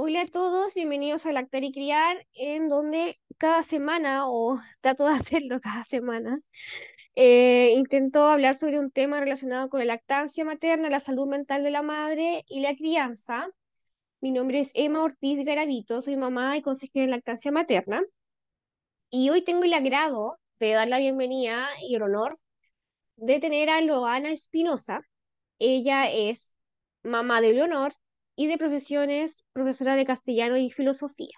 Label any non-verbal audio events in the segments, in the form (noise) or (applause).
Hola a todos, bienvenidos a Lactar y Criar, en donde cada semana, o (laughs) trato de hacerlo cada semana, eh, intento hablar sobre un tema relacionado con la lactancia materna, la salud mental de la madre y la crianza. Mi nombre es Emma Ortiz Garavito, soy mamá y consejera en lactancia materna. Y hoy tengo el agrado de dar la bienvenida y el honor de tener a Loana Espinosa. Ella es mamá de Leonor y de profesiones profesora de castellano y filosofía.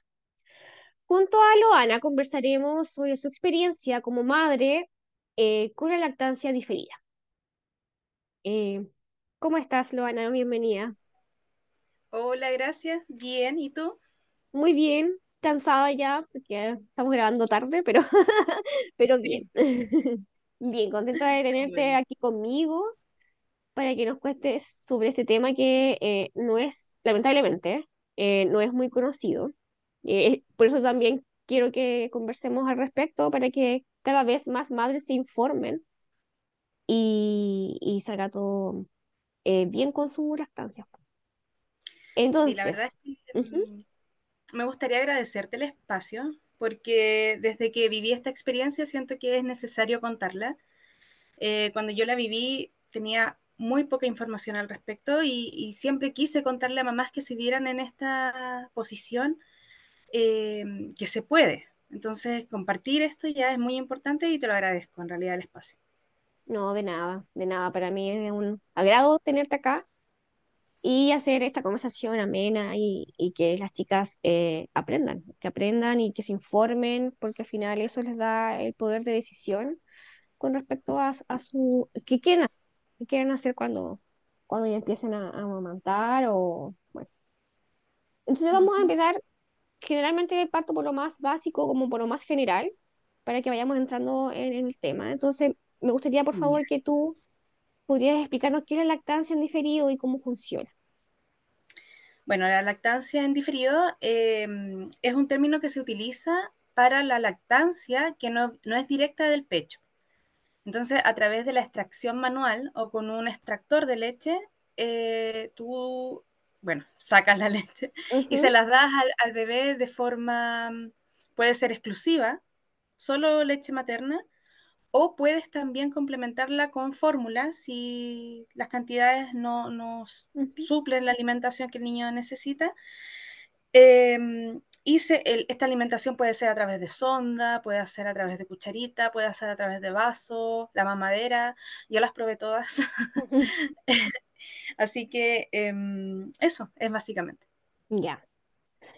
Junto a Loana conversaremos sobre su experiencia como madre eh, con la lactancia diferida. Eh, ¿cómo estás, Loana? Bienvenida. Hola, gracias. Bien, ¿y tú? Muy bien, cansada ya, porque estamos grabando tarde, pero, (laughs) pero bien. (laughs) Bien, contenta de tenerte aquí conmigo para que nos cuentes sobre este tema que eh, no es, lamentablemente, eh, no es muy conocido. Eh, por eso también quiero que conversemos al respecto para que cada vez más madres se informen y, y salga todo eh, bien con su lactancia. sí, la verdad Entonces, es que ujú, mm, me gustaría agradecerte el espacio porque desde que viví esta experiencia siento que es necesario contarla. Eh, cuando yo la viví tenía muy poca información al respecto y, y siempre quise contarle a mamás que se vieran en esta posición eh, que se puede. Entonces, compartir esto ya es muy importante y te lo agradezco en realidad el espacio. no, de nada, de nada. Para mí es un agrado tenerte acá y hacer esta conversación amena y, que las chicas eh, aprendan, que aprendan y que se informen, porque al final eso les da el poder de decisión con respecto a, a su, qué quieren quieren hacer cuando, cuando ya empiecen a, a amamantar o, bueno. Entonces vamos a empezar, generalmente parto por lo más básico como por lo más general, para que vayamos entrando en, en el tema. Entonces, me gustaría, por favor, que tú pudieras explicarnos qué es la lactancia en diferido y cómo funciona. Bueno, la lactancia en diferido eh, es un término que se utiliza para la lactancia que no, no es directa del pecho. Entonces, a través de la extracción manual o con un extractor de leche, eh, tú, bueno, sacas la (laughs) leche y se las das al, al bebé de forma, puede ser exclusiva, solo leche materna, o puedes también complementarla con fórmulas si las cantidades no, no suplen la alimentación que el niño necesita. Eh, y se, el, esta alimentación puede ser a través de sonda, puede ser a través de cucharita, puede ser a través de vaso, la mamadera. Yo las probé todas. (laughs) Así que eh, eso es básicamente. Ya.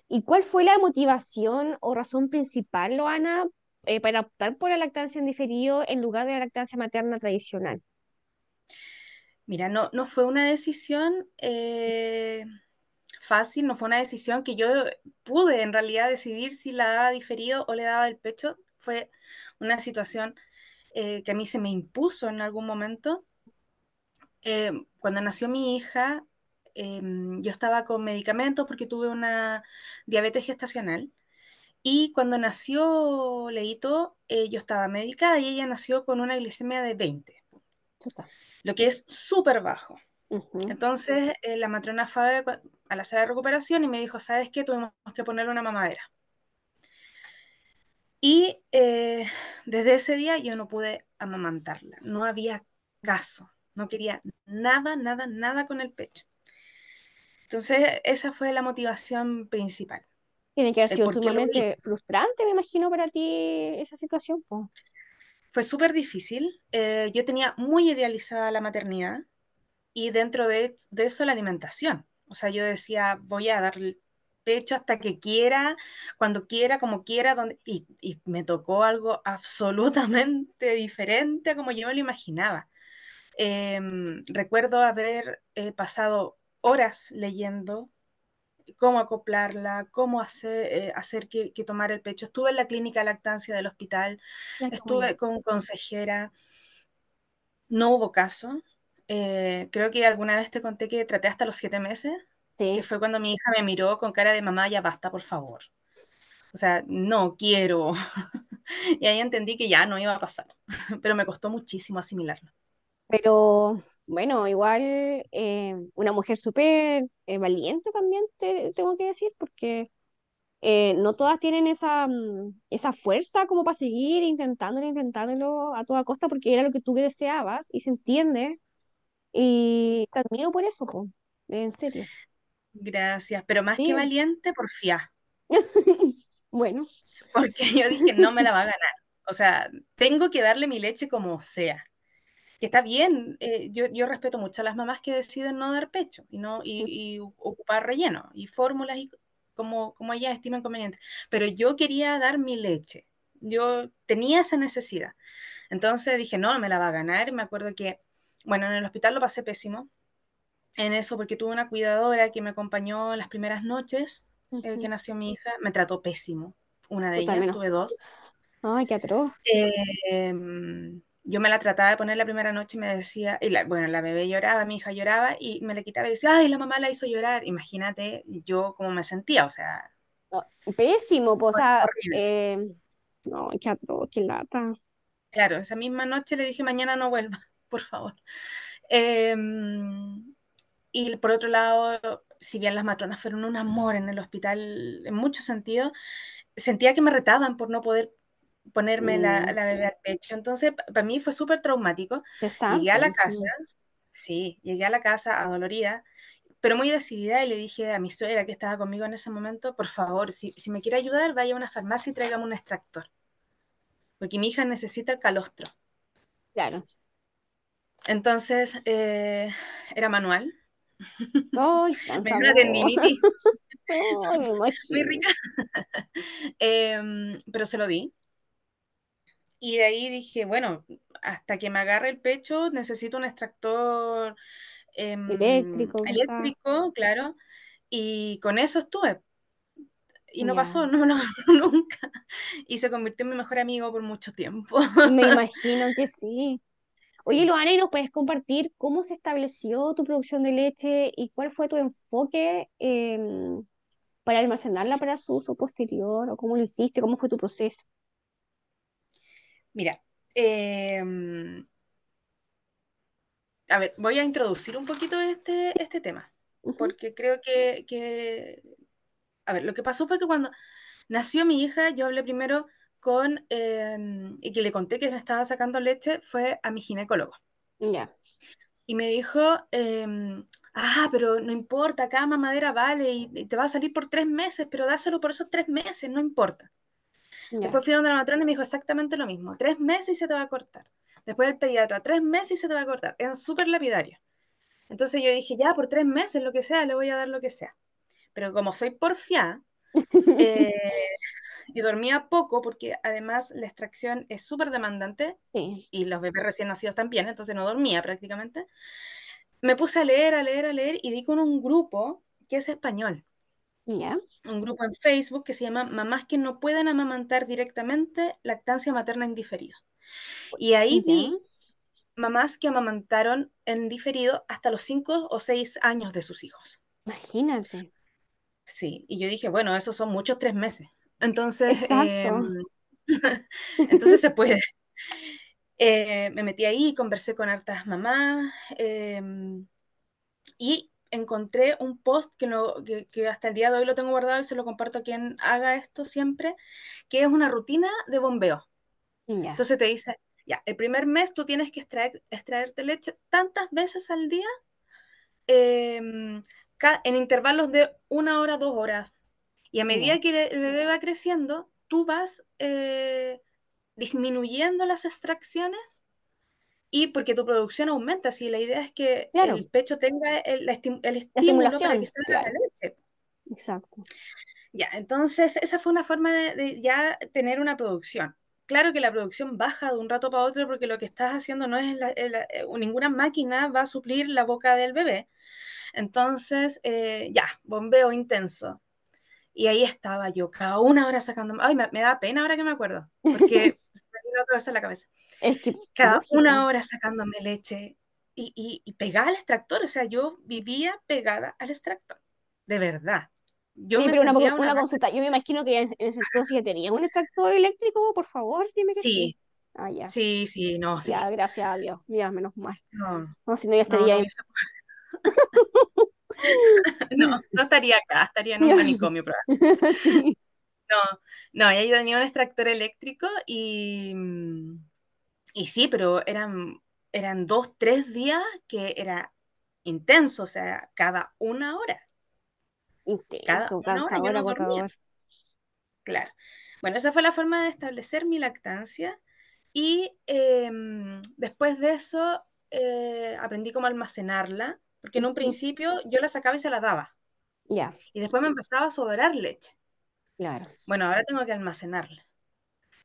¿Y cuál fue la motivación o razón principal, Loana, eh, para optar por la lactancia en diferido en lugar de la lactancia materna tradicional? Mira, no, no fue una decisión eh, fácil, no fue una decisión que yo pude en realidad decidir si la daba diferido o le daba el pecho. Fue una situación eh, que a mí se me impuso en algún momento. Eh, cuando nació mi hija, eh, yo estaba con medicamentos porque tuve una diabetes gestacional. Y cuando nació Leito, eh, yo estaba medicada y ella nació con una glicemia de 20, Chuta. lo que es súper bajo. Entonces, la matrona fue a la sala de recuperación y me dijo, ¿sabes qué? Tuvimos que ponerle una mamadera. Y eh, desde ese día yo no pude amamantarla. No había caso. No quería nada, nada, nada con el pecho. Entonces, esa fue la motivación principal, Tiene que haber sido sumamente frustrante, me imagino, para ti esa situación, po. Fue súper difícil. Eh, yo tenía muy idealizada la maternidad y dentro de, de eso la alimentación. O sea, yo decía, voy a dar pecho hasta que quiera, cuando quiera, como quiera, donde... y, y me tocó algo absolutamente diferente a como yo me lo imaginaba. Eh, recuerdo haber eh, pasado horas leyendo cómo acoplarla, cómo hacer, eh, hacer que, que tomara el pecho. Estuve en la clínica de lactancia del hospital, estuve con consejera, no hubo caso. Eh, creo que alguna vez te conté que traté hasta los siete meses, que fue cuando mi hija me miró con cara de mamá, ya basta, por favor. O sea, no quiero. (laughs) Y ahí entendí que ya no iba a pasar, (laughs) pero me costó muchísimo asimilarlo. Pero Bueno, igual eh, una mujer súper eh, valiente también, te, tengo que decir, porque eh, no todas tienen esa, mm, esa fuerza como para seguir intentándolo, intentándolo a toda costa, porque era lo que tú deseabas y se entiende. Y te admiro por eso, po, en serio. Gracias, pero más que (laughs) valiente, porfiada, bueno, porque yo dije, no me la va a ganar. O sea, tengo que darle mi leche como sea. Que está bien, eh, yo, yo respeto mucho a las mamás que deciden no dar pecho y, no, y, y ocupar relleno y fórmulas y como, como ellas estiman conveniente. Pero yo quería dar mi leche. Yo tenía esa necesidad. Entonces dije, no me la va a ganar. Me acuerdo que, bueno, en el hospital lo pasé pésimo en eso porque tuve una cuidadora que me acompañó las primeras noches eh, que ujú, nació mi hija. Me trató pésimo. Una de puta, ellas, menos. tuve dos. Ay, qué atroz. Eh, yo me la trataba de poner la primera noche y me decía, y la, bueno, la bebé lloraba, mi hija lloraba y me la quitaba y decía, ay, la mamá la hizo llorar. Imagínate yo cómo me sentía, o sea, No, pésimo, pues, o sea, eh, no, qué atroz, qué lata. Claro, esa misma noche le dije, mañana no vuelva, por favor. Eh, y por otro lado, si bien las matronas fueron un amor en el hospital en muchos sentidos, sentía que me retaban por no poder ponerme la, Mm, la bebé al pecho. Entonces, para mí fue súper traumático. Llegué a la casa, sí, llegué a la casa adolorida, pero muy decidida y le dije a mi suegra que estaba conmigo en ese momento, por favor, si, si me quiere ayudar, vaya a una farmacia y tráigame un extractor, porque mi hija necesita el calostro. Claro. Entonces, eh, era manual, Ay, (laughs) me dio una sabor. tendinitis Ay, me (laughs) muy rica, (laughs) eh, pero se lo di. Y de ahí dije, bueno, hasta que me agarre el pecho necesito un extractor em, Eléctrico, eléctrico, claro, y con eso estuve. Y no pasó, no me lo agarró nunca. Y se convirtió en mi mejor amigo por mucho tiempo. Me imagino que sí. Oye. Luana, ¿y nos puedes compartir cómo se estableció tu producción de leche y cuál fue tu enfoque em, para almacenarla para su uso posterior? ¿O cómo lo hiciste? ¿Cómo fue tu proceso? Mira, em, a ver, voy a introducir un poquito este, este tema, porque creo que, que, a ver, lo que pasó fue que cuando nació mi hija, yo hablé primero con, em, y que le conté que me estaba sacando leche, fue a mi ginecólogo. Ya, Y me dijo, em, ah, pero no importa, cada mamadera vale y, y te va a salir por tres meses, pero dáselo por esos tres meses, no importa. ya, Después fui donde la matrona y me dijo exactamente lo mismo, tres meses y se te va a cortar. Después el pediatra, tres meses y se te va a cortar. Eran súper lapidarios. Entonces yo dije, ya, por tres meses, lo que sea, le voy a dar lo que sea. Pero como soy porfiada, (laughs) eh, y dormía poco, porque además la extracción es súper demandante, Sí, y los bebés recién nacidos también, entonces no dormía prácticamente, me puse a leer, a leer, a leer, y di con un grupo que es español, un grupo en Facebook que se llama Mamás que no pueden amamantar directamente, lactancia materna indiferido. Y ahí ya. vi mamás que amamantaron en diferido hasta los 5 o 6 años de sus hijos. Imagínate. Sí, y yo dije, bueno, esos son muchos tres meses. Entonces, eh, Exacto. (laughs) (laughs) entonces se puede. Eh, me metí ahí, conversé con hartas mamás eh, y encontré un post que, no, que, que, hasta el día de hoy lo tengo guardado y se lo comparto a quien haga esto siempre, que es una rutina de bombeo. Entonces te dice, ya, el primer mes tú tienes que extraer, extraerte leche tantas veces al día eh, en intervalos de una hora, dos horas. Y a medida que el bebé va creciendo, tú vas eh, disminuyendo las extracciones y porque tu producción aumenta. Si la idea es que claro. el pecho tenga el, el La estímulo para que salga la claro. leche. Exacto. Ya, entonces esa fue una forma de, de, ya tener una producción. Claro que la producción baja de un rato para otro porque lo que estás haciendo no es la, la, eh, ninguna máquina va a suplir la boca del bebé. Entonces, eh, ya, bombeo intenso. Y ahí estaba yo, cada una hora sacándome. Ay, me, me, da pena ahora que me acuerdo, porque (laughs) se me viene otra vez en la cabeza. Es que, Cada una hora sacándome leche y, y, y pegada al extractor. O sea, yo vivía pegada al extractor. De verdad. Yo Oye, me pero una, una una consulta. Yo me imagino que en, ese entonces ya tenía un extractor eléctrico. Por favor, dime que Sí, sí. Ah, ya. Sí, sí, no, Ya, sí. gracias a Dios. Ya, menos mal. No, No, si no, yo no, estaría no ahí. (laughs) (laughs) No, no estaría acá, estaría en un (laughs) manicomio probablemente. (laughs) Sí. No, no, ella tenía un extractor eléctrico y, y sí, pero eran, eran dos, tres días que era intenso, o sea, cada una hora, cada una hora yo dormía, claro. Bueno, esa fue la forma de establecer mi lactancia y em, después de eso eh, aprendí cómo almacenarla, porque en un principio yo la sacaba y se la daba, Ya, y después me empezaba a sobrar leche. claro. Bueno, ahora tengo que almacenarla.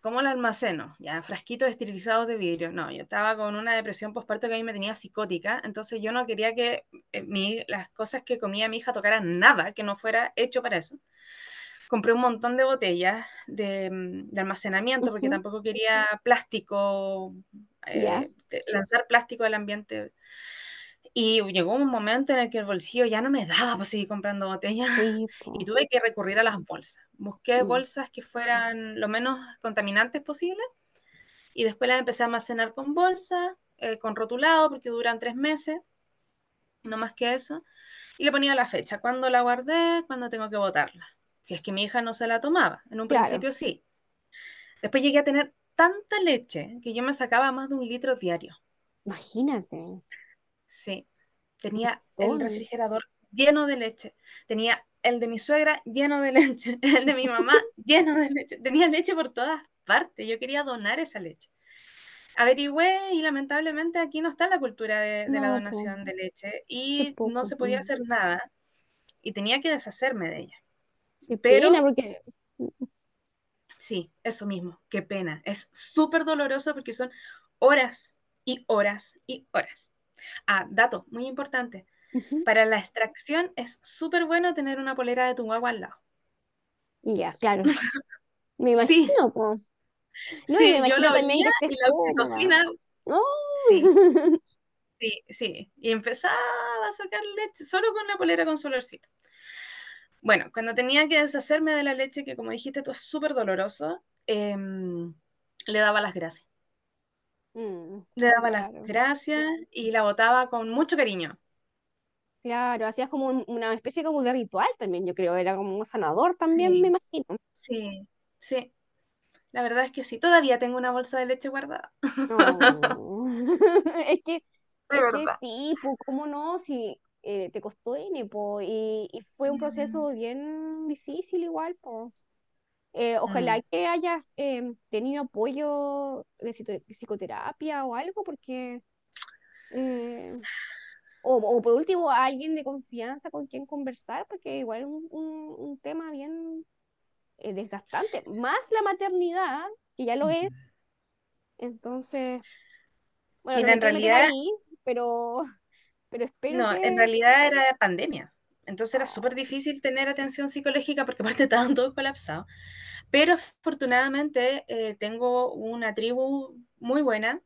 ¿Cómo la almaceno? Ya, frasquitos esterilizados de vidrio. No, yo estaba con una depresión postparto que a mí me tenía psicótica, entonces yo no quería que eh, mi- las cosas que comía mi hija tocaran nada que no fuera hecho para eso. Compré un montón de botellas de, mm, de almacenamiento porque tampoco quería plástico, eh, lanzar plástico al ambiente. Y llegó un momento en el que el bolsillo ya no me daba para seguir comprando botellas sí, (laughs) y tuve que recurrir a las bolsas. Busqué Mm, bolsas que fueran lo menos contaminantes posible y después las empecé a almacenar con bolsas, eh, con rotulado, porque duran tres meses, no más que eso. Y le ponía la fecha, cuándo la guardé, cuándo tengo que botarla. Si es que mi hija no se la tomaba. En un claro, principio sí. Después llegué a tener tanta leche que yo me sacaba más de un litro diario. imagínate. Sí. Tenía el refrigerador lleno de leche. Tenía el de mi suegra lleno de leche. (laughs) El de mi mamá lleno de leche. Tenía leche por todas partes. Yo quería donar esa leche. Averigüé y lamentablemente aquí no está la cultura de, de la No, donación de leche y no se podía hacer nada y tenía que deshacerme de ella. Qué pena, Pero porque, sí, eso mismo, qué pena. Es súper doloroso porque son horas y horas y horas. Ah, dato muy importante. Para la extracción es súper bueno tener una polera de tu guagua al lado. Ya, claro. (laughs) Me Sí, imagino. No, y me sí, yo olía que y la oxitocina, sí, (laughs) sí, sí. Y empezaba a sacar leche solo con la polera con su olorcito. Bueno, cuando tenía que deshacerme de la leche, que como dijiste tú es súper doloroso, em, le daba las gracias. Mm, Le daba las gracias y la botaba con mucho cariño. claro, hacías como un- una especie como de ritual también, yo creo, era como un sanador también, me imagino. sí, sí. La verdad es que sí. Todavía tengo una bolsa de leche guardada. No. (laughs) Es que, es que sí, pues, ¿cómo no? Si eh, te costó N, po, y, y fue un Mm, proceso bien difícil igual, pues. Eh, ojalá mm. que hayas em, tenido apoyo de psicoterapia o algo, porque, eh, o, o por último, alguien de confianza con quien conversar, porque igual es un, un, un tema bien eh, desgastante, más la maternidad, que ya lo es, entonces, bueno, no en realidad, ahí, pero, (laughs) pero espero no, en realidad era pandemia. Entonces era súper Oh, difícil tener atención psicológica porque aparte (laughs) estaban todos colapsados. Pero afortunadamente eh, tengo una tribu muy buena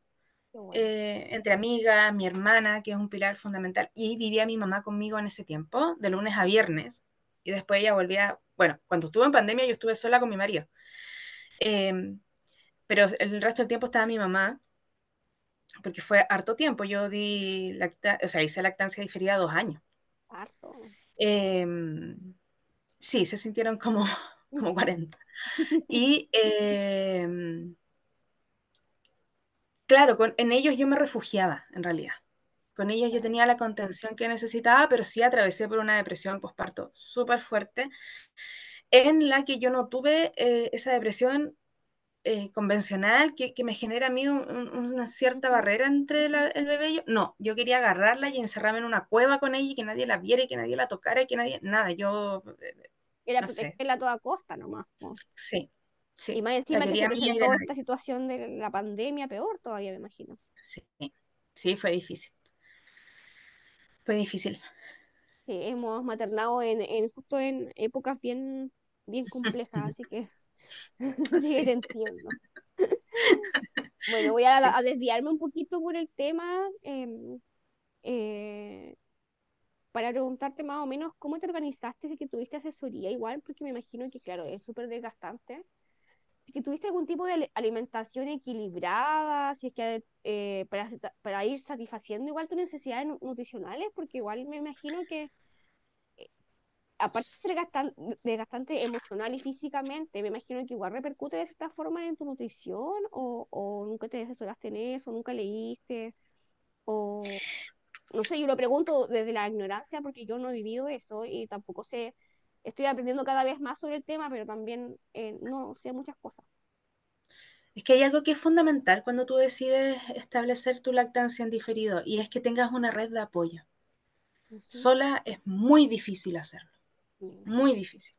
bueno. eh, entre amigas, mi hermana, que es un pilar fundamental, y vivía mi mamá conmigo en ese tiempo, de lunes a viernes, y después ella volvía, bueno, cuando estuve en pandemia yo estuve sola con mi marido, eh, pero el resto del tiempo estaba mi mamá, porque fue harto tiempo, yo di, lacta o sea, hice lactancia diferida dos años. Harto. Eh, sí, se sintieron como, (laughs) como 40. (laughs) Y eh, claro, con, en ellos yo me refugiaba, en realidad. Con ellos yo tenía la contención que necesitaba, pero sí atravesé por una depresión postparto súper fuerte, en la que yo no tuve eh, esa depresión eh, convencional que, que, me genera a mí un, un, una cierta barrera entre la, el bebé y yo. No, yo quería agarrarla y encerrarme en una cueva con ella y que nadie la viera y que nadie la tocara y que nadie, nada, yo, Era no protegerla a toda costa nomás. po. sí, Y sí, más encima que se presentó esta nadie. situación de la pandemia, peor todavía, me imagino. Sí, sí, fue difícil, fue difícil. Sí, hemos maternado en, en justo en épocas bien, bien complejas, así que (laughs) sí, te entiendo. (laughs) Bueno, voy a, sí. a desviarme un poquito por el tema em, eh, para preguntarte más o menos cómo te organizaste, si que tuviste asesoría igual, porque me imagino que, claro, es súper desgastante. si que tuviste algún tipo de alimentación equilibrada, si es que eh, para, para ir satisfaciendo igual tus necesidades nu- nutricionales, porque igual me imagino que aparte de ser gastan- desgastante emocional y físicamente, me imagino que igual repercute de cierta forma en tu nutrición o, o nunca te asesoraste en eso, nunca leíste o no sé, yo lo pregunto desde la ignorancia porque yo no he vivido eso y tampoco sé, estoy aprendiendo cada vez más sobre el tema, pero también eh, no sé muchas cosas. Es que hay algo que es fundamental cuando tú decides establecer tu lactancia en diferido y es que tengas una red de apoyo. Sola es muy difícil hacerlo. Muy difícil.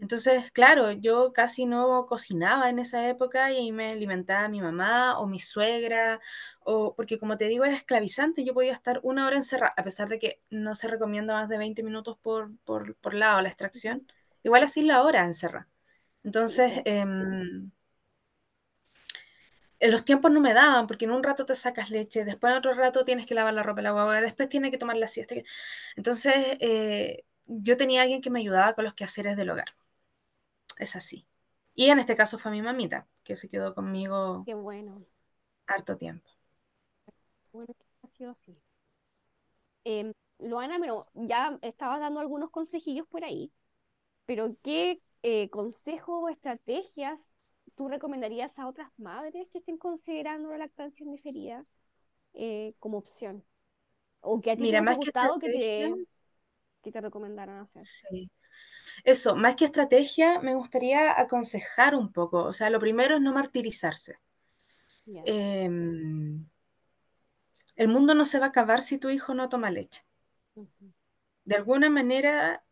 Entonces, claro, yo casi no cocinaba en esa época y me alimentaba mi mamá o mi suegra, o porque como te digo, era esclavizante, yo podía estar una hora encerrada, a pesar de que no se recomienda más de 20 minutos por, por, por lado la extracción, igual así la hora encerrada. Entonces, en los tiempos no me daban, porque en un rato te sacas leche, después en otro rato tienes que lavar la ropa la guagua, después tienes que tomar la siesta. Entonces, eh, yo tenía alguien que me ayudaba con los quehaceres del hogar. Es así. Y en este caso fue mi mamita, que se quedó conmigo qué bueno, harto tiempo. bueno que ha sido así. Em, Luana, bueno, ya estabas dando algunos consejillos por ahí, pero ¿qué eh, consejo o estrategias tú recomendarías a otras madres que estén considerando la lactancia indeferida eh, como opción? O que a ti Mira, más gustado que te, que te recomendaran hacer. sí. Eso, más que estrategia, me gustaría aconsejar un poco. O sea, lo primero es no martirizarse. Em, el mundo no se va a acabar si tu hijo no toma leche. De alguna manera,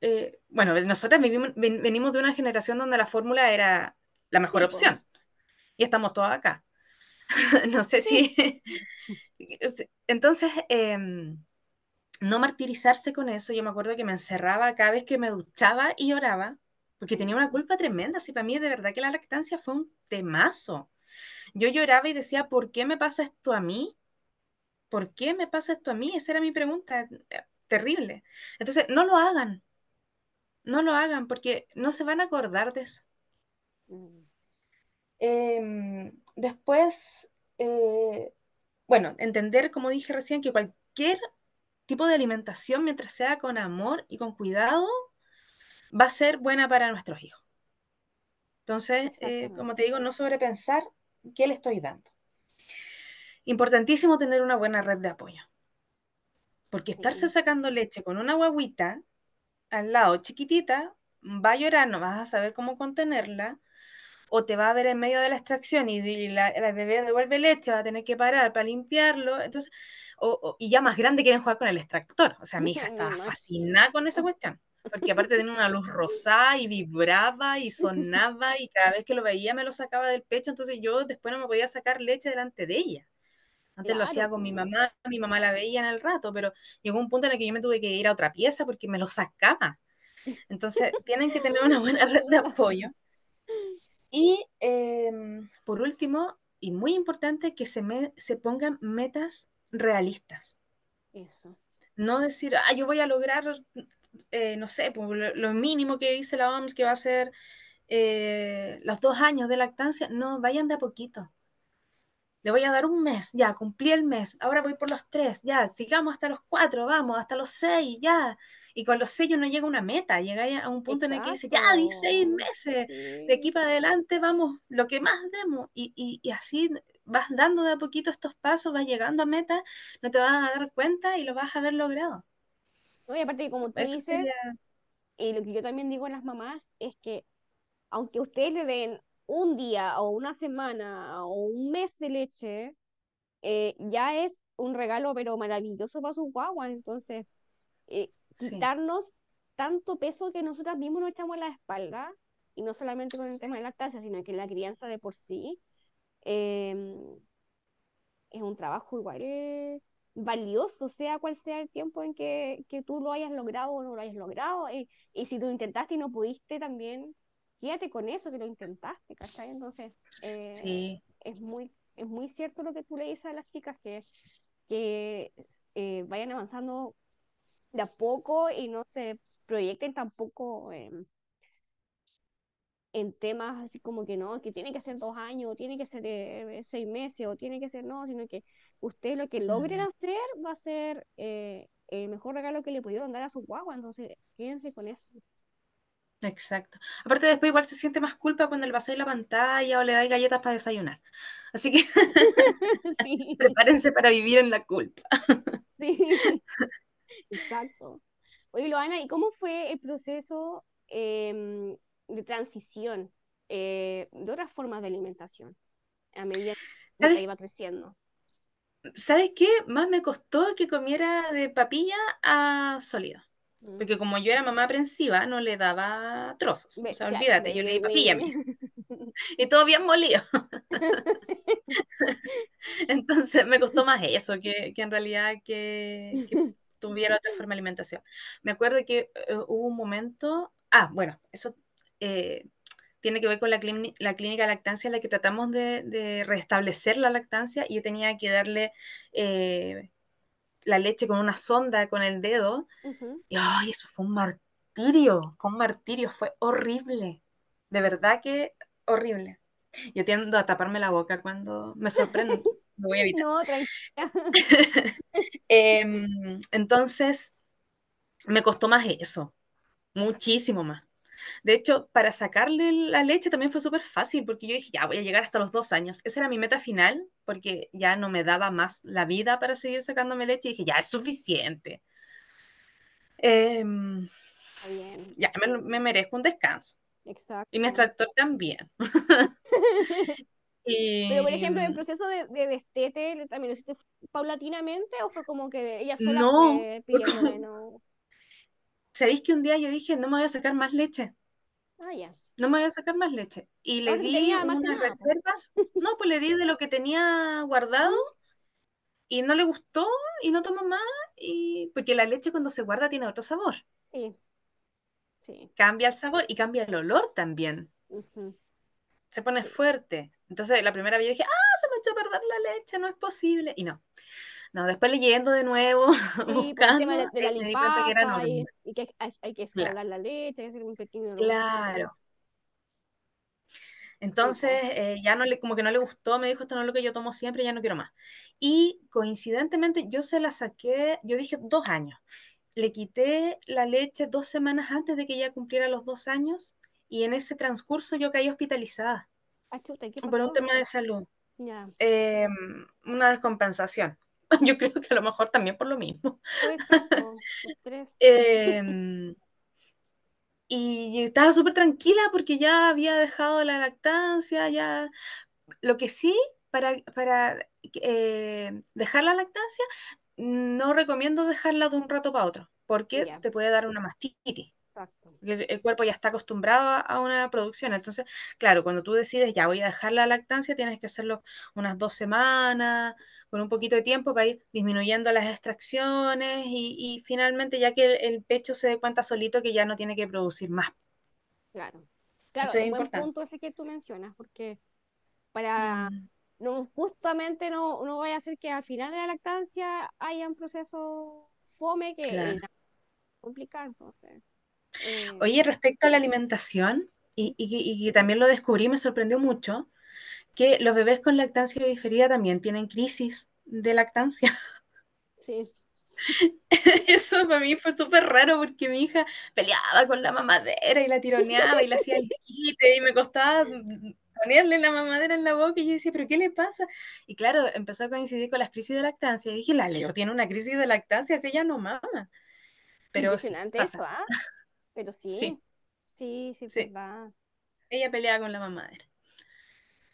eh, bueno, nosotros vivimos- ven- venimos de una generación donde la fórmula era la mejor Sí, opción y estamos todos acá. (laughs) No sé Sí. si... (laughs) Entonces, em, no martirizarse con eso. Yo me acuerdo que me encerraba cada vez que me duchaba y lloraba, porque tenía una culpa tremenda. Si para mí de verdad que la lactancia fue un temazo. Yo lloraba y decía, ¿por qué me pasa esto a mí? ¿Por qué me pasa esto a mí? Esa era mi pregunta, eh, terrible. Entonces, no lo hagan, no lo hagan, porque no se van a acordar de eso. mm, Em, después, eh, bueno, entender, como dije recién, que cualquier tipo de alimentación, mientras sea con amor y con cuidado, va a ser buena para nuestros hijos. Entonces, eh, como te digo, no sobrepensar qué le estoy dando. Importantísimo tener una buena red de apoyo, porque estarse Sí. sacando leche con una guaguita al lado chiquitita, va a llorar, no vas a saber cómo contenerla, o te va a ver en medio de la extracción y, y la, la bebé devuelve leche, va a tener que parar para limpiarlo, entonces, o, o- y ya más grande quieren jugar con el extractor, o sea, mi hija (laughs) estaba fascinada con esa cuestión, porque aparte tenía una luz rosada y vibraba y sonaba y cada vez que lo veía me lo sacaba del pecho, entonces yo después no me podía sacar leche delante de ella. Antes lo Claro, hacía con mi mamá, mi mamá la veía en el rato, pero llegó un punto en el que yo me tuve que ir a otra pieza porque me lo sacaba. Entonces, tienen que tener una buena red de apoyo. Y em, por último, y muy importante, que se, me- se pongan metas realistas. Eso. No decir, ah, yo voy a lograr, eh, no sé, pues, lo, lo mínimo que dice la OMS, que va a ser eh, los dos años de lactancia. No, vayan de a poquito. Le voy a dar un mes, ya, cumplí el mes, ahora voy por los tres, ya, sigamos hasta los cuatro, vamos, hasta los seis, ya. Y con los seis uno llega a una meta, llega a un punto en el que dice, ya, di seis Exacto. meses, de aquí Sí. para adelante vamos, lo que más demos. Y, y, y así vas dando de a poquito estos pasos, vas llegando a meta, no te vas a dar cuenta y lo vas a haber logrado. No, y aparte como tú Eso dices, sería, y lo que yo también digo a las mamás es que aunque ustedes le den un día o una semana o un mes de leche, eh, ya es un regalo pero maravilloso para sus guaguas. Entonces, eh, sí, quitarnos tanto peso que nosotras mismos nos echamos a la espalda, y no solamente con el tema de lactancia, sino que la crianza de por sí, eh, es un trabajo igual valioso, sea cual sea el tiempo en que, que tú lo hayas logrado o no lo hayas logrado. Y, y si tú intentaste y no pudiste también, quédate con eso, que lo intentaste, ¿cachai? Entonces, eh, sí, es muy, es muy cierto lo que tú le dices a las chicas, que, que eh, vayan avanzando de a poco y no se proyecten tampoco. eh, en temas así como que no, que tiene que ser dos años, o tiene que ser eh, seis meses, o tiene que ser no, sino que ustedes lo que logren hacer va a ser eh, el mejor regalo que le pudieron dar a su guagua, entonces quédense con eso. Exacto. Aparte después igual se siente más culpa cuando le pasáis la pantalla o le dais galletas para desayunar. Así que (laughs) Sí, (laughs) prepárense para vivir en la culpa. sí, (laughs) exacto. Oye, Loana, ¿y cómo fue el proceso em, de transición eh, de otras formas de alimentación a medida que ¿Sabes, iba creciendo? ¿sabes qué? Más me costó que comiera de papilla a sólido. Mm. Porque como yo era mamá aprensiva, no le daba trozos. O sea, olvídate, yo le di papilla a hija. (laughs) Y todo bien molido. (laughs) Entonces me costó más eso que, que en realidad que, que tuviera otra forma de alimentación. Me acuerdo que eh, hubo un momento, ah, bueno, eso eh, tiene que ver con la, clini- la clínica de lactancia en la que tratamos de, de restablecer la lactancia y yo tenía que darle eh, la leche con una sonda con el dedo Ujú. y ay, eso fue un martirio, fue un martirio, fue horrible, de verdad que horrible. Yo tiendo a taparme la boca cuando me sorprendo, (laughs) lo voy a evitar. No, tranquila. (laughs) Em, entonces, me costó más eso, muchísimo más. De hecho, para sacarle la leche también fue súper fácil, porque yo dije, ya voy a llegar hasta los dos años. Esa era mi meta final, porque ya no me daba más la vida para seguir sacándome leche. Y dije, ya es suficiente. Está bien, ya me, me merezco un descanso. Y mi exacto. extractor también. (laughs) Pero, por ejemplo, el proceso de, de destete, ¿le- ¿también lo hiciste paulatinamente o fue como que ella sola no, fue menos? ¿sabéis que un día yo dije, no me voy a sacar más leche? Ah, ya. no me voy a sacar más leche. Y le que di unas reservas, no, pues le di de lo que tenía guardado y no le gustó y no tomó más, y porque la leche cuando se guarda tiene otro sabor, Sí, sí. cambia el sabor y cambia el olor también, se pone fuerte. Entonces la primera vez yo dije, ah, se me echó a perder la leche, no es posible. Y no, no, después leyendo de nuevo, (laughs) Sí, buscando, de, de la me di cuenta que era y, normal. y que hay, hay que Claro, la leche, hay que hacer un pequeño claro. Entonces, eh, ya no le, como que no le gustó, me dijo, esto no es lo que yo tomo siempre, ya no quiero más. Y coincidentemente yo se la saqué, yo dije dos años. Le quité la leche dos semanas antes de que ella cumpliera los dos años y en ese transcurso yo caí hospitalizada Ah, chuta, ¿y ¿qué por un tema de salud, eh, una descompensación. (laughs) Yo creo que a lo mejor también por lo mismo. (laughs) estrés. Eh, y estaba súper tranquila porque ya había dejado la lactancia, ya Lo que sí, para, para eh, dejar la lactancia, no recomiendo dejarla de un rato para otro, porque te puede dar una mastitis. El, el cuerpo ya está acostumbrado a, a una producción. Entonces, claro, cuando tú decides, ya voy a dejar la lactancia, tienes que hacerlo unas dos semanas, con un poquito de tiempo para ir disminuyendo las extracciones y, y finalmente ya que el, el pecho se dé cuenta solito que ya no tiene que producir más. Claro. Claro, Eso es es buen importante. punto ese que tú mencionas, porque para Mm, no justamente no, no vaya a ser que al final de la lactancia haya un proceso fome que claro. complicado, entonces. Eh, Oye, respecto a la alimentación, y, y, que y también lo descubrí, me sorprendió mucho, que los bebés con lactancia diferida también tienen crisis de lactancia. (laughs) sí, eso para mí fue súper raro porque mi hija peleaba con la mamadera y la tironeaba y le hacía el quite y me costaba ponerle la mamadera en la boca y yo decía, ¿pero qué le pasa? Y claro, empezó a coincidir con las crisis de lactancia. Y dije, la Leo tiene una crisis de lactancia, si ella no mama. Pero sí, eso. Pero Sí, sí, sí, sí, es sí. verdad. Ella pelea con la mamadera.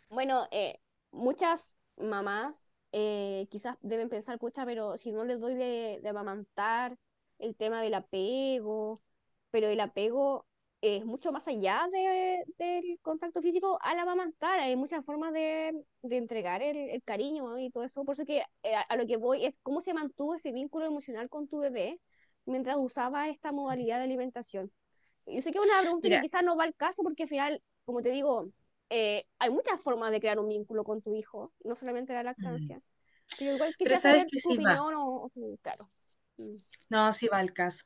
Bueno, eh, muchas mamás eh, quizás deben pensar, pucha, pero si no les doy de, de amamantar, el tema del apego, pero el apego es mucho más allá de- del contacto físico al amamantar. Hay muchas formas de, de entregar el, el cariño ¿no? y todo eso. Por eso que eh, a, a lo que voy es cómo se mantuvo ese vínculo emocional con tu bebé mientras usaba esta modalidad de alimentación. Yo sé que es una pregunta que quizás no va al caso porque al final, como te digo, eh, hay muchas formas de crear un vínculo con tu hijo, no solamente la mm, lactancia. Pero igual pero sabes que sí va. o, claro. Mm. No, sí va al caso.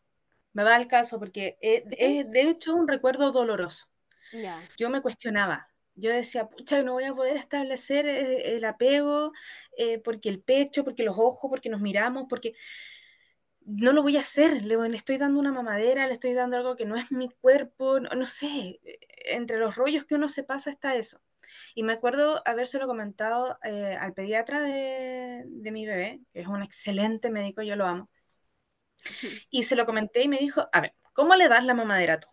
Me va al caso porque es, ¿Sí? es, de hecho un recuerdo doloroso. Ya. yo me cuestionaba. Yo decía, pucha, no voy a poder establecer eh, el apego eh, porque el pecho, porque los ojos, porque nos miramos, porque no lo voy a hacer. Le, le estoy dando una mamadera, le estoy dando algo que no es mi cuerpo, no, no sé. Entre los rollos que uno se pasa está eso. Y me acuerdo habérselo comentado eh, al pediatra de, de mi bebé, que es un excelente médico, yo lo amo. Y se lo comenté y me dijo, a ver, ¿cómo le das la mamadera tú?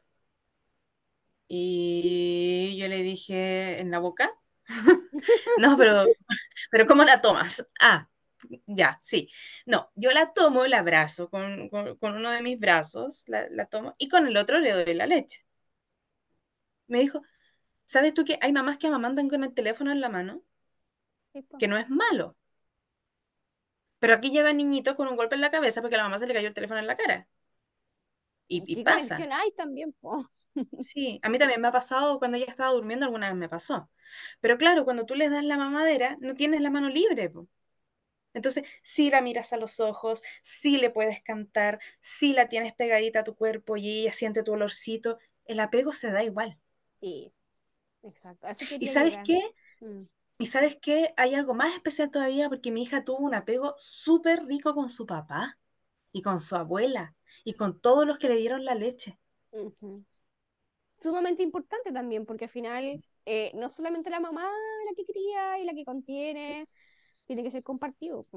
Y yo le dije, ¿en la boca? (laughs) no, pero, pero ¿cómo la tomas? Ah, ya, sí. No, yo la tomo, la abrazo con, con, con uno de mis brazos, la, la, tomo, y con el otro le doy la leche. Me dijo, ¿sabes tú que hay mamás que amamantan con el teléfono en la mano? Que no es malo. Pero aquí llegan niñitos con un golpe en la cabeza porque a la mamá se le cayó el teléfono en la cara. Y, y ¿Qué pasa. hay también, po? (laughs) Sí, a mí también me ha pasado cuando ella estaba durmiendo, alguna vez me pasó. Pero claro, cuando tú les das la mamadera, no tienes la mano libre. Po. Entonces, si la miras a los ojos, si le puedes cantar, si la tienes pegadita a tu cuerpo y ella siente tu olorcito, el apego se da igual. Sí, exacto. ¿Y sabes llegar. qué? Mm. ¿Y sabes qué? Hay algo más especial todavía porque mi hija tuvo un apego súper rico con su papá y con su abuela y con todos los que le dieron la leche. Uh -huh. Sumamente importante también, porque al final sí. eh, no solamente la mamá la que cría y la que contiene, sí. Tiene que ser compartido.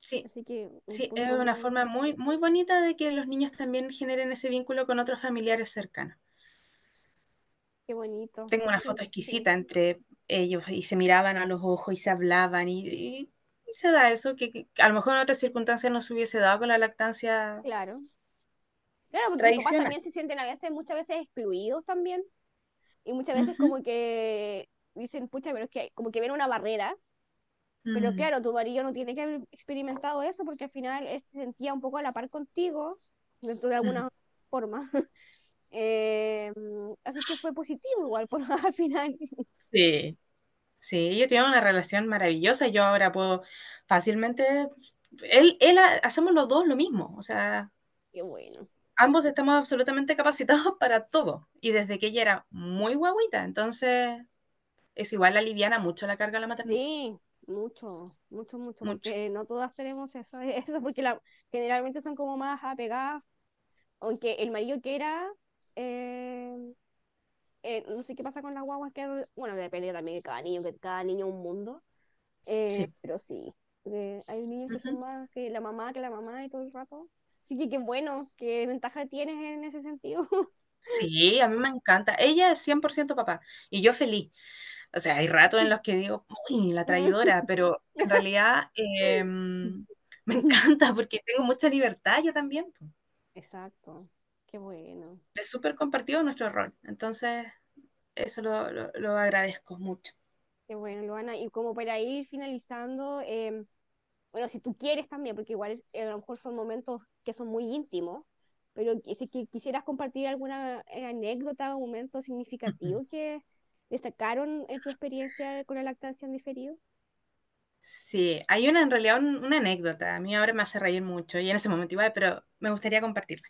Sí, Así que, sí es una forma muy, muy bonita de que los niños también generen ese vínculo con otros familiares cercanos. Qué bonito. Tengo una foto exquisita sí. entre ellos y se miraban a los ojos y se hablaban y, y, y se da eso que, que, a lo mejor en otras circunstancias no se hubiese dado con la lactancia. Claro. Claro, porque los papás también se sienten a veces, muchas veces excluidos también. Y muchas veces uh -huh. como que dicen, pucha, pero es que como que ven una barrera. Mm. Pero claro, tu marido no tiene que haber experimentado eso porque al final él se sentía un poco a la par contigo, dentro de alguna mm. forma. (laughs) eh, así que fue positivo igual por, (laughs) al final. Sí, sí, ellos tienen una relación maravillosa. Yo ahora puedo fácilmente... Él, él, hacemos los dos lo mismo, o sea... Qué bueno ambos estamos absolutamente capacitados (laughs) para todo. Y desde que ella era muy guaguita, entonces es igual aliviana mucho la carga de la maternidad. Sí, mucho, mucho, mucho, mucho. porque no todas tenemos eso, (laughs) eso porque la, generalmente son como más apegadas, aunque el marido que era, eh, eh, no sé qué pasa con las guaguas, que bueno, depende también de cada niño, que cada niño es un mundo, eh, sí. pero sí, hay niños que uh -huh. son más que la mamá, que la mamá y todo el rato. Así que qué bueno, qué ventaja tienes en ese sentido. (laughs) Sí, a mí me encanta. Ella es 100% papá y yo feliz. O sea, hay ratos en los que digo, uy, la traidora, pero en realidad (laughs) eh, me encanta porque tengo mucha libertad yo también. Exacto, qué bueno. Es súper compartido nuestro rol, entonces eso lo, lo, lo, agradezco mucho. Qué bueno, Luana. Y como para ir finalizando, eh, bueno, si tú quieres también, porque igual es, a lo mejor son momentos que son muy íntimos, pero si quisieras compartir alguna eh, anécdota o momento significativo uh -huh. que destacaron en tu experiencia con la lactancia en diferido. Sí, hay una en realidad un, una anécdota, a mí ahora me hace reír mucho y en ese momento igual, pero me gustaría compartirla.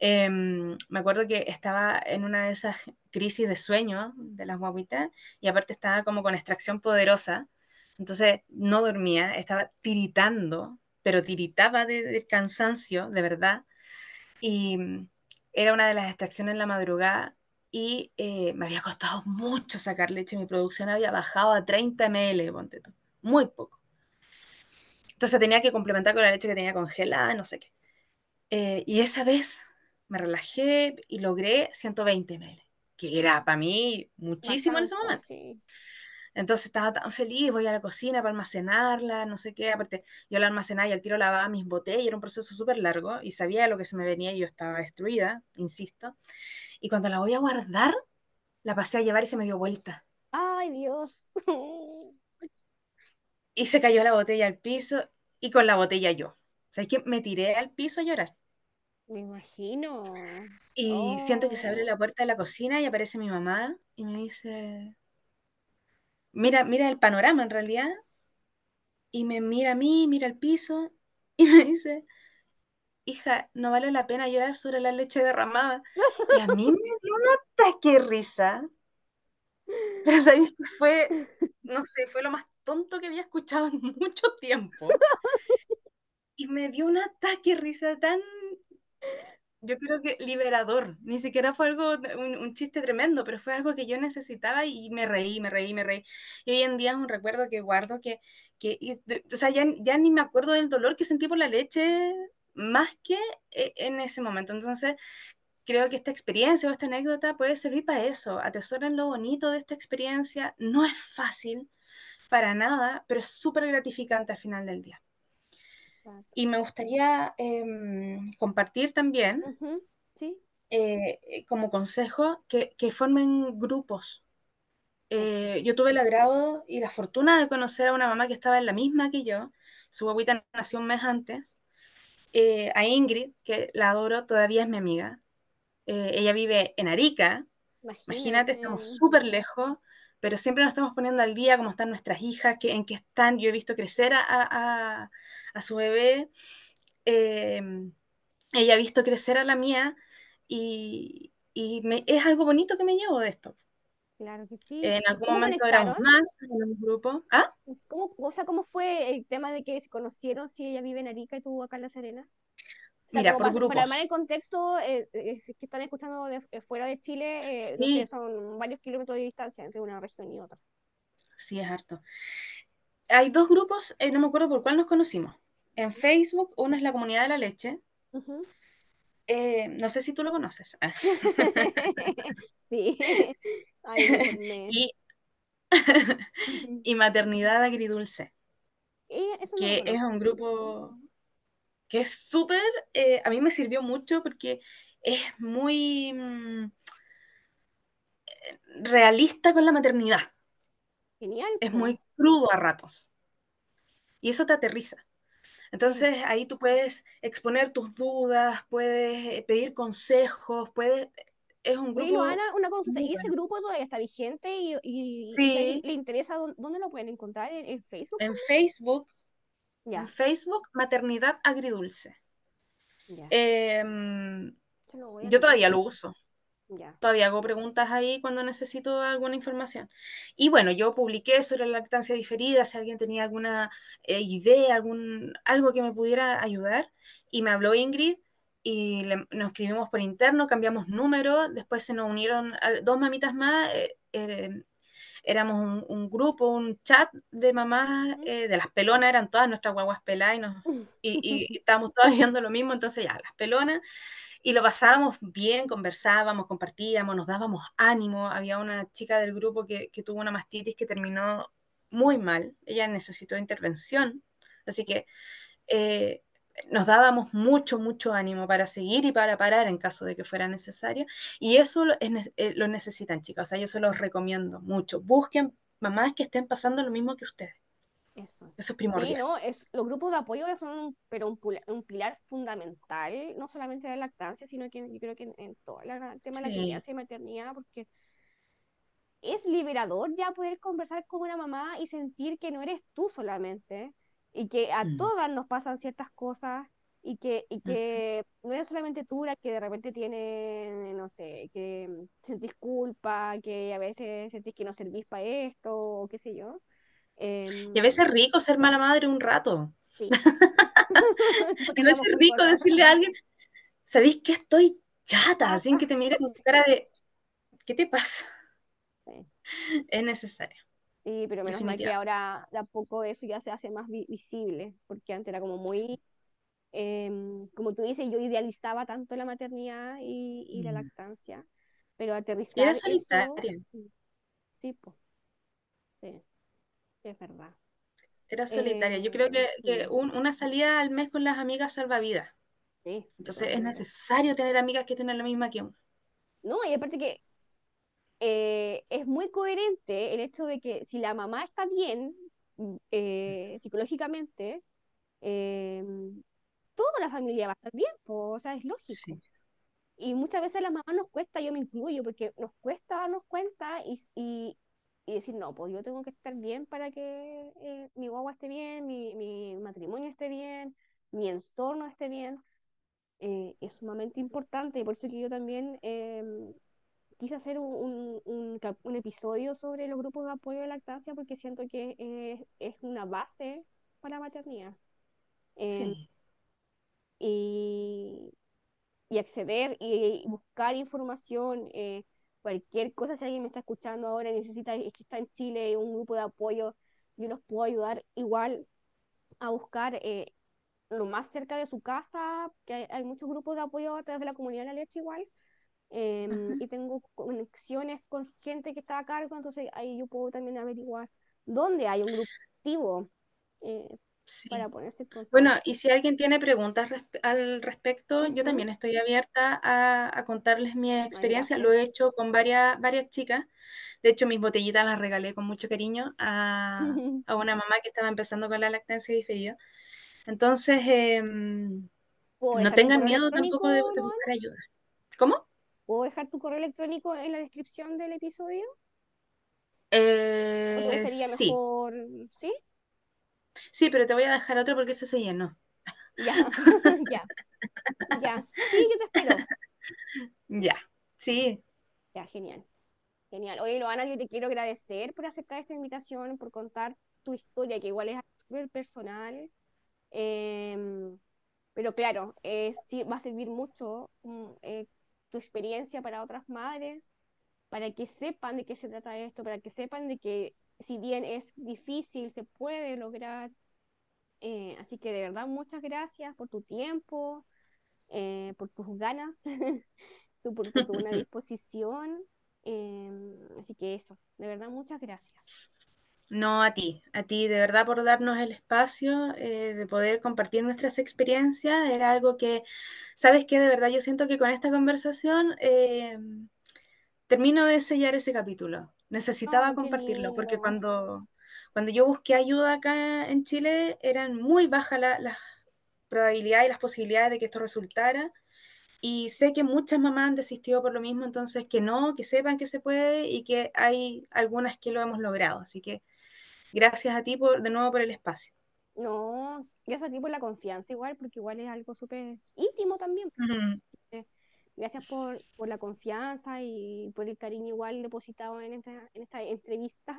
Eh, me acuerdo que estaba en una de esas crisis de sueño de las guaguitas y aparte estaba como con extracción poderosa entonces no dormía, estaba tiritando, pero tiritaba de, de, cansancio, de verdad. Y era una de las extracciones en la madrugada y eh, me había costado mucho sacar leche. Mi producción había bajado a 30 ml, ponte tú, muy poco. Entonces tenía que complementar con la leche que tenía congelada, no sé qué. Eh, y esa vez me relajé y logré 120 ml, que era para mí muchísimo Bastante, en ese momento. Sí. Entonces estaba tan feliz, voy a la cocina para almacenarla, no sé qué. Aparte, yo la almacenaba y al tiro lavaba mis botellas, era un proceso súper largo y sabía lo que se me venía y yo estaba destruida, insisto. Y cuando la voy a guardar, la pasé a llevar y se me dio vuelta. Ay, Dios. (laughs) Y se cayó la botella al piso y con la botella yo. O sea, es que me tiré al piso a llorar. Me imagino. Y Oh. siento que se abre la puerta de la cocina y aparece mi mamá y me dice, mira, mira el panorama en realidad. Y me mira a mí, mira el piso y (laughs) me dice, hija, no vale la pena llorar sobre la leche derramada. Y a mí me dio un ataque risa. Pero sabéis fue, no sé, fue lo más tonto que había escuchado en mucho tiempo. Y me dio un ataque risa tan, yo creo que liberador. Ni siquiera fue algo, un, chiste tremendo, pero fue algo que yo necesitaba y me reí, me reí, me reí. Y hoy en día es un recuerdo que guardo que, que o sea, ya ni me acuerdo del dolor que sentí por la leche más que eh, en ese momento. Entonces, creo que esta experiencia o esta anécdota puede servir para eso. Atesoren lo bonito de esta experiencia. No es fácil para nada, pero es súper gratificante al final del día. Y me gustaría eh, compartir también, Uh -huh. ¿Sí? eh, como consejo, que, que formen grupos. Eh, yo tuve el agrado y la fortuna de conocer a una mamá que estaba en la misma que yo. Su guaguita nació un mes antes. Eh, a Ingrid, que la adoro, todavía es mi amiga. Eh, ella vive en Arica. Imagínate, Imagínate estamos súper lejos, pero siempre nos estamos poniendo al día cómo están nuestras hijas, que, en qué están. Yo he visto crecer a, a, a su bebé. Eh, ella ha visto crecer a la mía y, y me, es algo bonito que me llevo de esto. Claro que sí. En algún momento conectaron? éramos más en un grupo. ¿Ah? ¿Cómo, o sea, ¿Cómo fue el tema de que se conocieron si ella vive en Arica y tú acá en La Serena? O sea, Mira, por para, grupos. para armar el contexto, eh, eh, que están escuchando de, eh, fuera de Chile, sí. no sé, son varios kilómetros de distancia entre una región y otra. Sí, es harto. Hay dos grupos, eh, no me acuerdo por cuál nos conocimos. En Facebook, uno es la comunidad de la leche. Uh -huh. no sé si tú lo conoces. (laughs) sí. (laughs) (laughs) Ay, (laughs) y, y maternidad agridulce. que es un grupo que es súper, eh, a mí me sirvió mucho porque es muy mmm, realista con la maternidad. Genial. Es muy crudo a ratos. Y eso te aterriza. Entonces sí. ahí tú puedes exponer tus dudas, puedes eh, pedir consejos, puedes... Es un grupo... Oye, Luana, una consulta, ¿y ese grupo todavía está vigente? ¿Y, y sí. le interesa dónde lo pueden encontrar? ¿En, en Facebook? En Facebook, ya. En Facebook, Maternidad Agridulce. Eh, yo, yo todavía lo uso. Ya. Todavía hago preguntas ahí cuando necesito alguna información. Y bueno, yo publiqué sobre la lactancia diferida, si alguien tenía alguna eh, idea, algún, algo que me pudiera ayudar. Y me habló Ingrid y le, nos escribimos por interno, cambiamos número, después se nos unieron dos mamitas más. Eh, eh, éramos un, un, grupo, un chat de mamás, eh, de las pelonas, eran todas nuestras guaguas peladas y, nos, (laughs) y, y, y, estábamos todas viendo lo mismo, entonces ya, las pelonas, y lo pasábamos bien, conversábamos, compartíamos, nos dábamos ánimo, había una chica del grupo que, que tuvo una mastitis que terminó muy mal, ella necesitó intervención, así que eh, nos dábamos mucho, mucho ánimo para seguir y para parar en caso de que fuera necesario. Y eso es, eh, lo necesitan, chicas. O sea, yo se los recomiendo mucho. Busquen mamás que estén pasando lo mismo que ustedes. Eso. Eso es primordial. Sí, ¿no? es, los grupos de apoyo son pero un, un, pilar fundamental, no solamente de la lactancia, sino que yo creo que en, en todo el tema sí. de la crianza y maternidad, porque es liberador ya poder conversar con una mamá y sentir que no eres tú solamente, y que a mm. todas nos pasan ciertas cosas y que, y que no eres solamente tú la que de repente tiene, no sé, que sentís culpa, que a veces sentís que no servís para esto, o qué sé yo. Eh, y a veces es rico ser mala madre un rato. Sí. (laughs) (laughs) a veces es rico decirle a alguien, ¿sabéis que estoy chata? Sin que te mire con cara de, ¿qué te pasa? Sí. Es necesario. Sí, pero menos mal que ahora de a poco eso ya se hace más vi visible, porque antes era como muy, eh, como tú dices, yo idealizaba tanto la maternidad y, y la lactancia, pero aterrizar Era solitaria. Eso, sí, sí, es verdad. Era solitaria. Yo creo que, que un, una salida al mes con las amigas salvavidas. Sí, Entonces es necesario tener amigas que tengan la misma que uno. No, y aparte que eh, es muy coherente el hecho de que si la mamá está bien eh, psicológicamente, eh, toda la familia va a estar bien, po, o sea, es lógico. Sí. Y muchas veces a las mamás nos cuesta, yo me incluyo, porque nos cuesta darnos cuenta y, y, y decir, no, pues yo tengo que estar bien para que eh, mi guagua esté bien, mi, mi matrimonio esté bien, mi entorno esté bien. eh, es sumamente importante. Por eso que yo también em, quise hacer un, un, un cap- un episodio sobre los grupos de apoyo de lactancia porque siento que es, es una base para la maternidad. Em, Sí. y, y acceder y, y buscar información, eh, cualquier cosa, si alguien me está escuchando ahora y necesita, es que está en Chile, un grupo de apoyo, yo los puedo ayudar igual a buscar eh, lo más cerca de su casa, que hay, hay muchos grupos de apoyo a través de la comunidad de la leche igual, Ujú. (laughs) y tengo conexiones con gente que está a cargo, entonces ahí yo puedo también averiguar dónde hay un grupo activo eh, para Sí. ponerse en Bueno, contacto. y si alguien tiene preguntas respe- al respecto, yo Ujú. también estoy abierta a, a contarles mi experiencia. gracias. Lo he hecho con varias, varias chicas. De hecho, mis botellitas las regalé con mucho cariño a, (laughs) a una mamá que estaba empezando con la lactancia diferida. Entonces, ¿Puedo no tengan miedo tampoco de, de buscar ayuda. ¿Cómo? ¿Puedo dejar tu correo electrónico en la descripción del episodio? ¿O te Eh, gustaría sí, mejor? ¿Sí? sí, pero te voy a dejar otro porque ese se llenó. Ya, (laughs) ya, ya. Sí, yo te espero. (laughs) Ya, sí. Ya, genial. Genial. Oye, Loana, yo te quiero agradecer por aceptar esta invitación, por contar tu historia, que igual es súper personal. Em, pero claro, eh, sí, va a servir mucho mm, eh, tu experiencia para otras madres, para que sepan de qué se trata esto, para que sepan de que si bien es difícil, se puede lograr. Eh, así que de verdad, muchas gracias por tu tiempo, eh, por tus ganas, tu- por, tu buena disposición. Em, así que eso, de verdad, muchas gracias. No a ti, a ti de verdad por darnos el espacio eh, de poder compartir nuestras experiencias. Era algo que, ¿sabes qué? De verdad yo siento que con esta conversación eh, termino de sellar ese capítulo. Necesitaba compartirlo porque cuando, cuando yo busqué ayuda acá en Chile eran muy bajas la- las probabilidades y las posibilidades de que esto resultara. Y sé que muchas mamás han desistido por lo mismo, entonces que no, que sepan que se puede y que hay algunas que lo hemos logrado. Así que gracias a ti por, de nuevo por el espacio. No, gracias a ti por la confianza igual, porque igual es algo súper íntimo también. Eh, Gracias por, por la confianza y por el cariño igual depositado en esta, en esta entrevista.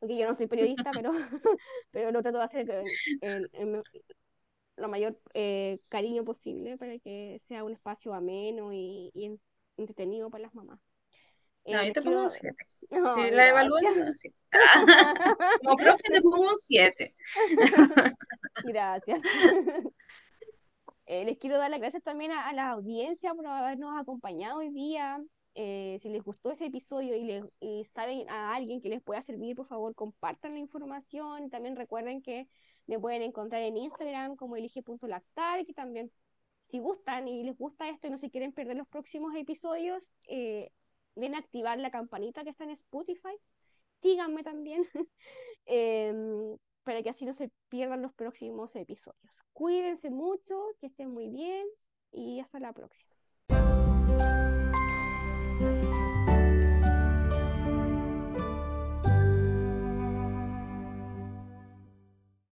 Aunque yo no soy periodista, pero, (laughs) (laughs) pero lo trato de hacer con el, el- lo mayor eh, cariño posible para que sea un espacio ameno y, y en- entretenido para las mamás. No, Eh, yo te pongo un quiero... 7. Si la un 7. (laughs) Como profe, te pongo un 7. (laughs) Gracias. Eh, les quiero dar las gracias también a, a la audiencia por habernos acompañado hoy día. Eh, si les gustó ese episodio y, les, y saben a alguien que les pueda servir, por favor, compartan la información. También recuerden que me pueden encontrar en Instagram como elige.lactar, que también, si gustan y les gusta esto y no se quieren perder los próximos episodios, eh, den a activar la campanita que está en Spotify. Síganme también (laughs) em, para que así no se pierdan los próximos episodios. Cuídense mucho, que estén muy bien y hasta la próxima.